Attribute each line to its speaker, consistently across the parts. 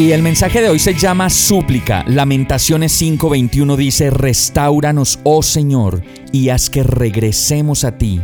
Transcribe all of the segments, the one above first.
Speaker 1: Y el mensaje de hoy se llama súplica. Lamentaciones 5:21 dice, Restauranos, oh Señor, y haz que regresemos a ti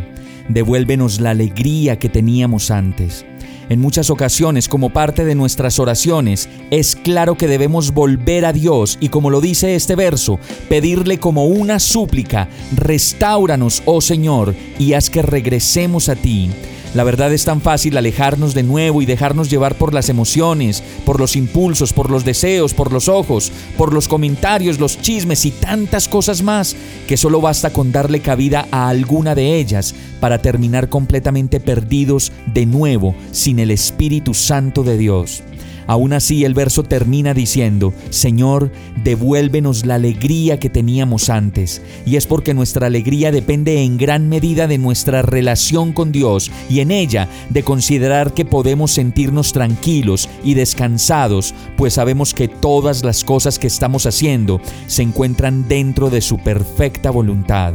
Speaker 1: devuélvenos la alegría que teníamos antes. En muchas ocasiones, como parte de nuestras oraciones, es claro que debemos volver a Dios y como lo dice este verso, pedirle como una súplica, restauranos, oh Señor, y haz que regresemos a ti. La verdad es tan fácil alejarnos de nuevo y dejarnos llevar por las emociones, por los impulsos, por los deseos, por los ojos, por los comentarios, los chismes y tantas cosas más, que solo basta con darle cabida a alguna de ellas para terminar completamente perdidos de nuevo sin el Espíritu Santo de Dios. Aún así el verso termina diciendo, Señor, devuélvenos la alegría que teníamos antes. Y es porque nuestra alegría depende en gran medida de nuestra relación con Dios y en ella de considerar que podemos sentirnos tranquilos y descansados, pues sabemos que todas las cosas que estamos haciendo se encuentran dentro de su perfecta voluntad.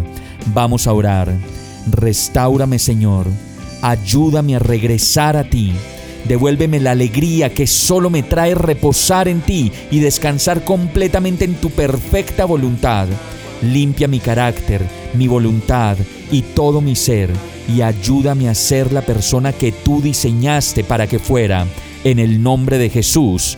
Speaker 1: Vamos a orar. Restáurame, Señor. Ayúdame a regresar a ti Devuélveme la alegría que solo me trae reposar en ti y descansar completamente en tu perfecta voluntad. Limpia mi carácter, mi voluntad y todo mi ser y ayúdame a ser la persona que tú diseñaste para que fuera. En el nombre de Jesús.